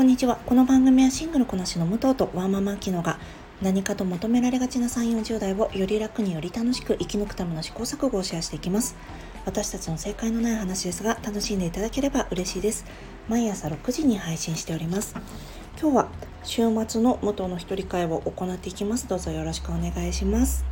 こんにちは。この番組はシングルこなしの武藤とワーママキノが何かと求められがちな3、40代をより楽により楽しく生き抜くための試行錯誤をシェアしていきます。私たちの正解のない話ですが楽しんでいただければ嬉しいです。毎朝6時に配信しております。今日は週末の元の一人会を行っていきます。どうぞよろしくお願いします。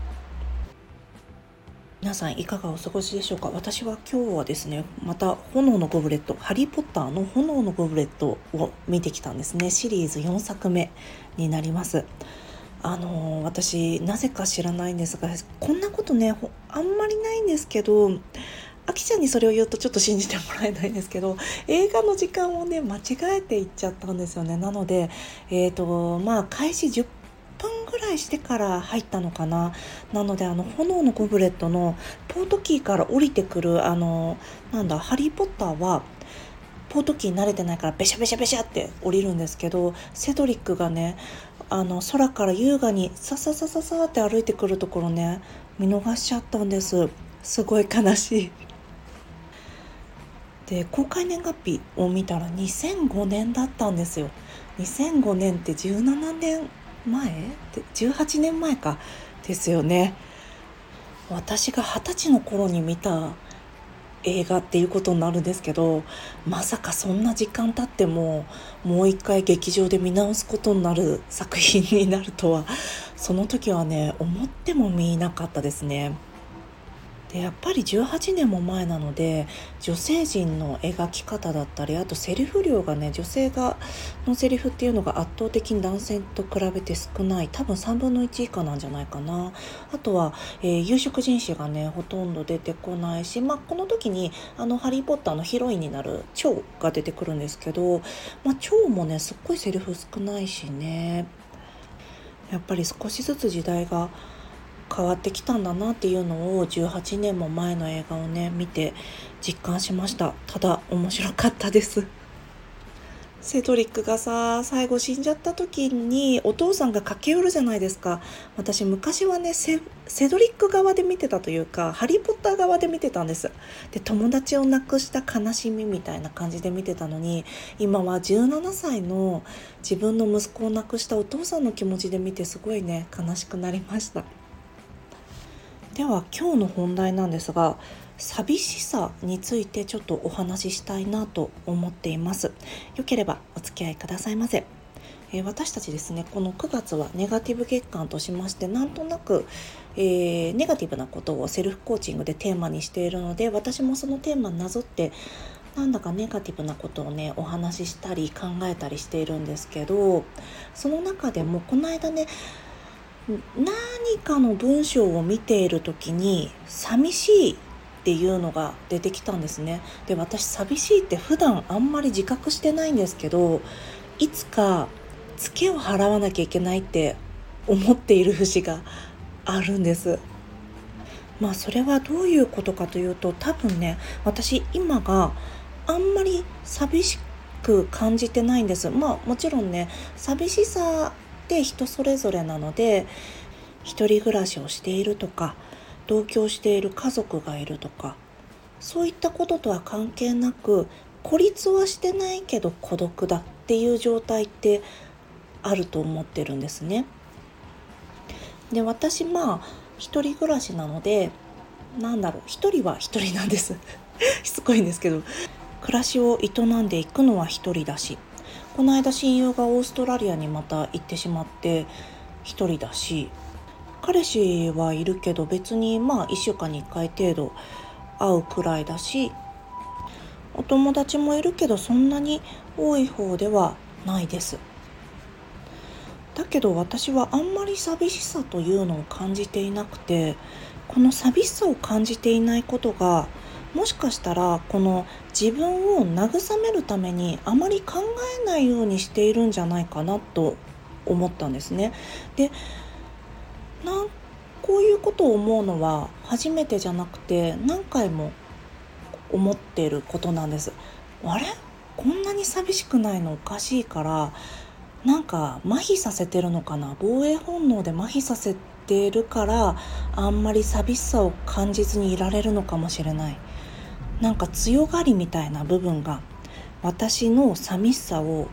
皆さんいかがお過ごしでしょうか？私は今日はですねまた炎のゴブレットハリー・ポッターの炎のゴブレットを見てきたんですね。シリーズ4作目になります。あの私なぜか知らないんですがこんなことねあんまりないんですけどあきちゃんにそれを言うとちょっと信じてもらえないんですけど映画の時間をね間違えていっちゃったんですよね。なのでえっ、ー、とまあ開始10分いしてから入ったのかな。なのであの炎のゴブレットのポートキーから降りてくるあのなんだハリー・ポッターはポートキー慣れてないからベシャベシャベシャって降りるんですけどセドリックがねあの空から優雅にさささささって歩いてくるところね見逃しちゃったんです。すごい悲しい。で公開年月日を見たら2005年だったんですよ。2005年って17年前？18年前か。ですよね。私が二十歳の頃に見た映画っていうことになるんですけどまさかそんな時間経ってももう一回劇場で見直すことになる作品になるとはその時はね思っても見なかったですね。でやっぱり18年も前なので女性陣の描き方だったりあとセリフ量がね女性がのセリフっていうのが圧倒的に男性と比べて少ない多分3分の1以下なんじゃないかな。あとは、えー、有色人種がねほとんど出てこないし、まあ、この時にあの「ハリー・ポッター」のヒロインになる蝶が出てくるんですけど、まあ、蝶もねすっごいセリフ少ないしね。やっぱり少しずつ時代が変わってきたんだなっていうのを18年も前の映画をね見て実感しました。ただ面白かったです。セドリックがさ最後死んじゃった時にお父さんが駆け寄るじゃないですか。私昔はねセドリック側で見てたというかハリー・ポッター側で見てたんです。で友達を亡くした悲しみみたいな感じで見てたのに今は17歳の自分の息子を亡くしたお父さんの気持ちで見てすごいね悲しくなりました。では今日の本題なんですが寂しさについてちょっとお話ししたいなと思っています。よければお付き合いくださいませ。え私たちですねこの9月はネガティブ月間としましてなんとなく、えー、ネガティブなことをセルフコーチングでテーマにしているので私もそのテーマになぞってなんだかネガティブなことをねお話ししたり考えたりしているんですけどその中でもこの間ね何かの文章を見ている時に寂しいっていうのが出てきたんですね。で私寂しいって普段あんまり自覚してないんですけどいつかツケを払わなきゃいけないって思っている節があるんです。まあそれはどういうことかというと多分ね私今があんまり寂しく感じてないんです。まあもちろんね寂しさって人それぞれなので一人暮らしをしているとか同居している家族がいるとかそういったこととは関係なく孤立はしてないけど孤独だっていう状態ってあると思ってるんですね。で私まあ一人暮らしなのでなんだろう一人は一人なんです しつこいんですけど暮らしを営んでいくのは一人だしこの間親友がオーストラリアにまた行ってしまって一人だし彼氏はいるけど別にまあ1週間に1回程度会うくらいだしお友達もいるけどそんなに多い方ではないです。だけど私はあんまり寂しさというのを感じていなくてこの寂しさを感じていないことがもしかしたらこの自分を慰めるためにあまり考えないようにしているんじゃないかなと思ったんですね。でなんこういうことを思うのは初めてじゃなくて何回も思っていることなんです。あれ？こんなに寂しくないのおかしいからなんか麻痺させてるのかな？防衛本能で麻痺させてるからあんまり寂しさを感じずにいられるのかもしれないなんか強がりみたいな部分が私の寂しさを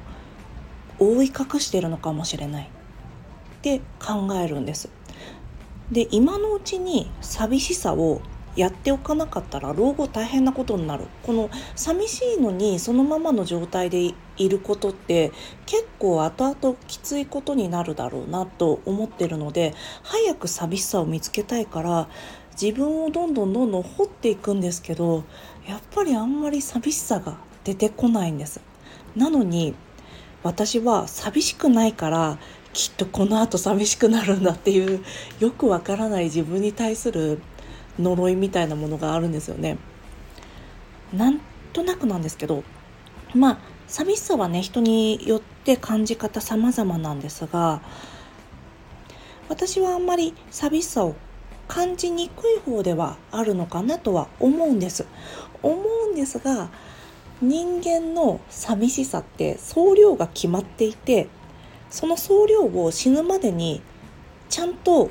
覆い隠してるのかもしれないって考えるんです。で今のうちに寂しさをやっておかなかったら老後大変なことになるこの寂しいのにそのままの状態でいることって結構後々きついことになるだろうなと思ってるので早く寂しさを見つけたいから自分をどんどんどんどん掘っていくんですけどやっぱりあんまり寂しさが出てこないんです。なのに私は寂しくないからきっとこの後寂しくなるんだっていうよくわからない自分に対する呪いみたいなものがあるんですよね。なんとなくなんですけどまあ寂しさはね人によって感じ方様々なんですが私はあんまり寂しさを感じにくい方ではあるのかなとは思うんです。思うんですが人間の寂しさって総量が決まっていてその総量を死ぬまでにちゃんと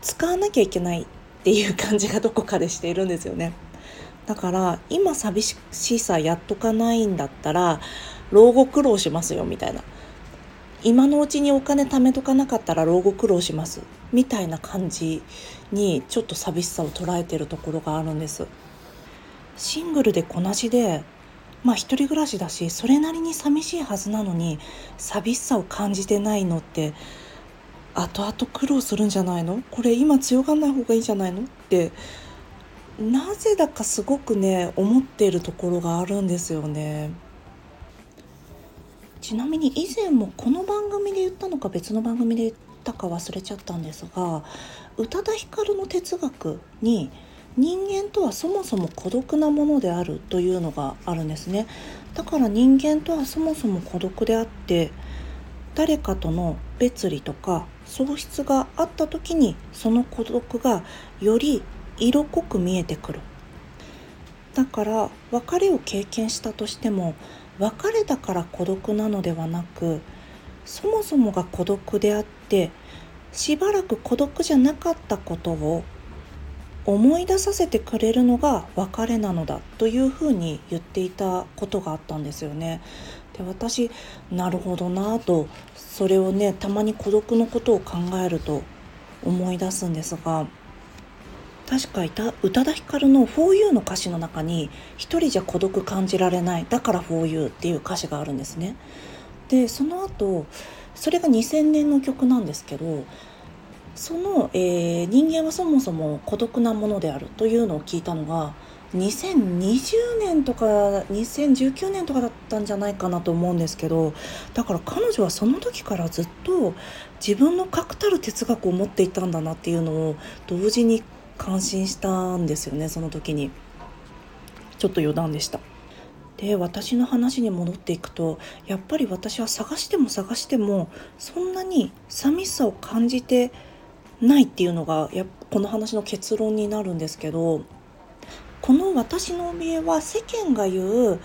使わなきゃいけないっていう感じがどこかでしているんですよね。だから今寂しさやっとかないんだったら老後苦労しますよみたいな。今のうちにお金貯めとかなかったら老後苦労します。みたいな感じにちょっと寂しさを捉えてるところがあるんです。シングルでこなしでまあ一人暮らしだしそれなりに寂しいはずなのに寂しさを感じてないのって後々苦労するんじゃないの？これ今強がんない方がいいんじゃないの？ってなぜだかすごくね思っているところがあるんですよね。ちなみに以前もこの番組で言ったのか別の番組で言ったか忘れちゃったんですが宇多田ヒカルの哲学に人間とはそもそも孤独なものであるというのがあるんですね。だから人間とはそもそも孤独であって誰かとの別離とか喪失があった時にその孤独がより色濃く見えてくる。だから別れを経験したとしても別れたから孤独なのではなくそもそもが孤独であってしばらく孤独じゃなかったことを思い出させてくれるのが別れなのだというふうに言っていたことがあったんですよね。で私なるほどなとそれをねたまに孤独のことを考えると思い出すんですが確かいた宇多田ヒカルの「4U」の歌詞の中に「一人じゃ孤独感じられないだから 4U」っていう歌詞があるんですね。でその後それが2000年の曲なんですけどその、えー、人間はそもそも孤独なものであるというのを聞いたのが2020年とか2019年とかだったんじゃないかなと思うんですけどだから彼女はその時からずっと自分の確たる哲学を持っていたんだなっていうのを同時に感心したんですよねその時に。ちょっと余談でした。で私の話に戻っていくとやっぱり私は探しても探してもそんなに寂しさを感じてないっていうのがやこの話の結論になるんですけどこの私の怯えは世間が言う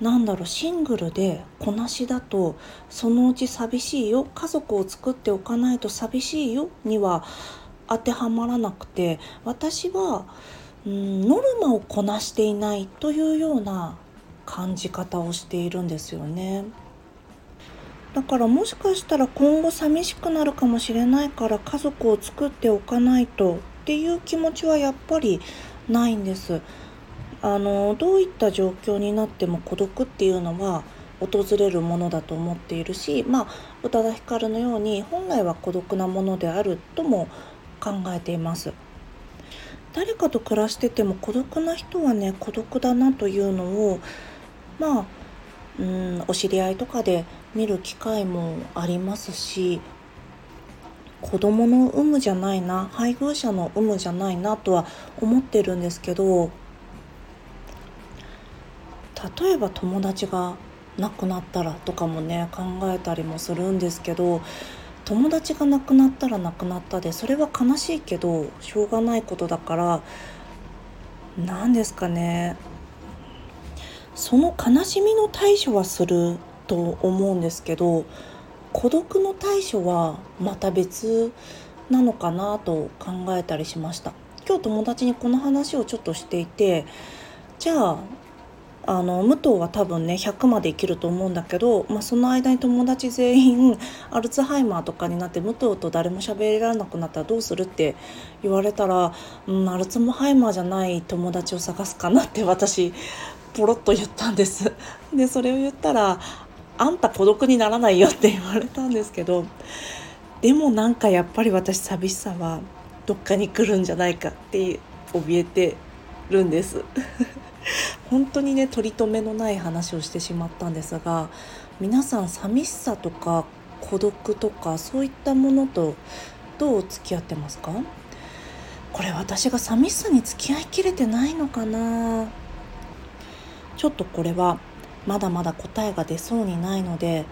なんだろうシングルでこなしだとそのうち寂しいよ。家族を作っておかないと寂しいよ。には当てはまらなくて私は、うん、ノルマをこなしていないというような感じ方をしているんですよね。だからもしかしたら今後寂しくなるかもしれないから家族を作っておかないとっていう気持ちはやっぱりないんです。あのどういった状況になっても孤独っていうのは訪れるものだと思っているしまあ宇多田ヒカルのように本来は孤独なものであるとも考えています。誰かと暮らしてても孤独な人はね孤独だなというのをまあうんお知り合いとかで見る機会もありますし子供の有無じゃないな配偶者の有無じゃないなとは思ってるんですけど例えば友達が亡くなったらとかもね考えたりもするんですけど友達が亡くなったら亡くなったでそれは悲しいけどしょうがないことだから何ですかね。その悲しみの対処はすると思うんですけど孤独の対処はまた別なのかなと考えたりしました。今日友達にこの話をちょっとしていてじゃああの武藤は多分ね100まで生きると思うんだけど、まあ、その間に友達全員アルツハイマーとかになって武藤と誰も喋らなくなったらどうするって言われたら、うん、アルツハイマーじゃない友達を探すかなって私ポロッと言ったんです。でそれを言ったら「あんた孤独にならないよ」って言われたんですけどでもなんかやっぱり私寂しさはどっかに来るんじゃないかって怯えてるんです。本当にね取り留めのない話をしてしまったんですが皆さん寂しさとか孤独とかそういったものとどう付き合ってますか？これ私が寂しさに付き合いきれてないのかな？ちょっとこれはまだまだ答えが出そうにないので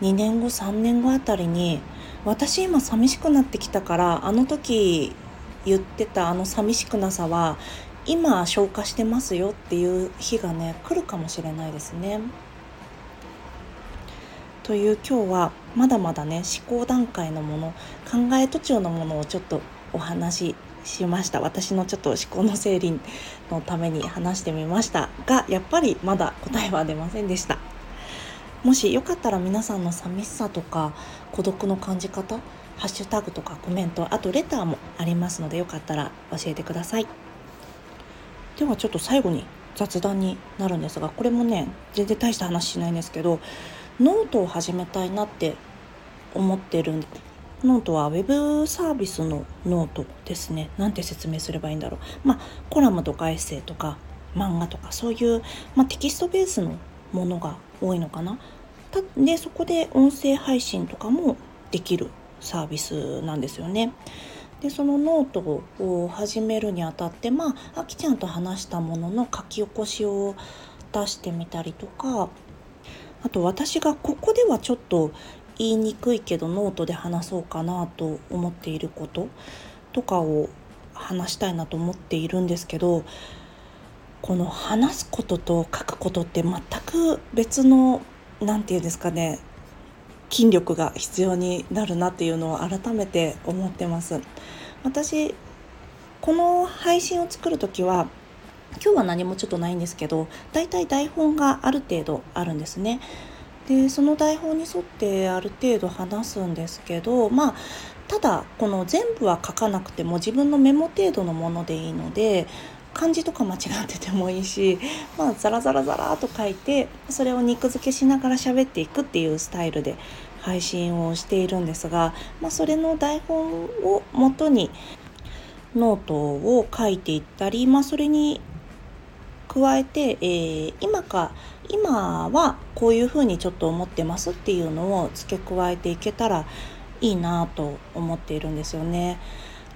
2年後3年後あたりに私今寂しくなってきたからあの時言ってたあの寂しくなさは今消化してますよっていう日がね来るかもしれないですね。という今日はまだまだね思考段階のもの考え途中のものをちょっとお話ししました私のちょっと思考の整理のために話してみましたがやっぱりまだ答えは出ませんでしたもしよかったら皆さんの寂しさとか孤独の感じ方ハッシュタグとかコメントあとレターもありますのでよかったら教えてください。ではちょっと最後に雑談になるんですがこれもね全然大した話しないんですけどノートを始めたいなって思ってるノートは web サービスのノートですね。なんて説明すればいいんだろう。まあコラムとかエッセイとか漫画とかそういう、まあ、テキストベースのものが多いのかな。でそこで音声配信とかもできるサービスなんですよね。でそのノートを始めるにあたってまああきちゃんと話したものの書き起こしを出してみたりとかあと私がここではちょっと言いにくいけどノートで話そうかなと思っていることとかを話したいなと思っているんですけどこの話すことと書くことって全く別の何て言うんですかね筋力が必要になるなっていうのを改めて思ってます。私この配信を作る時は今日は何もちょっとないんですけどだいたい台本がある程度あるんですね。でその台本に沿ってある程度話すんですけどまあただこの全部は書かなくても自分のメモ程度のものでいいので漢字とか間違っててもいいし、まあ、ザラザラザラと書いてそれを肉付けしながら喋っていくっていうスタイルで配信をしているんですが、まあ、それの台本をもとにノートを書いていったり、まあ、それに加えて、えー、今か今はこういうふうにちょっと思ってますっていうのを付け加えていけたらいいなと思っているんですよね。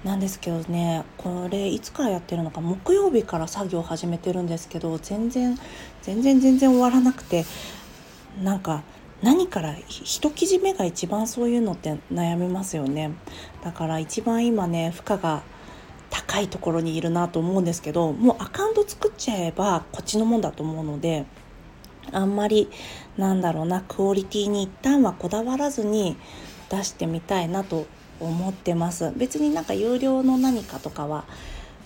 なんですけどねこれいつからやってるのか木曜日から作業始めてるんですけど全然全然全然終わらなくてなんか何から一記事目が一番そういうのって悩みますよね。だから一番今ね負荷が高いところにいるなと思うんですけどもうアカウント作っちゃえばこっちのもんだと思うのであんまりなんだろうなクオリティに一旦はこだわらずに出してみたいなと思ってます。別になんか有料の何かとかは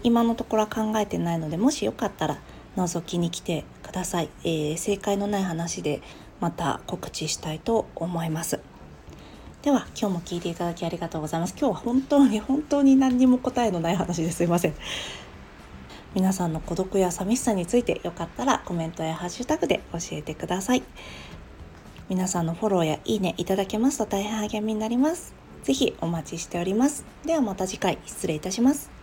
今のところは考えてないのでもしよかったら覗きに来てください、えー、正解のない話でまた告知したいと思います。では今日も聞いていただきありがとうございます。今日は本当に本当に何にも答えのない話ですいません。皆さんの孤独や寂しさについてよかったらコメントやハッシュタグで教えてください。皆さんのフォローやいいねいただけますと大変励みになります。ぜひお待ちしております。ではまた次回失礼いたします。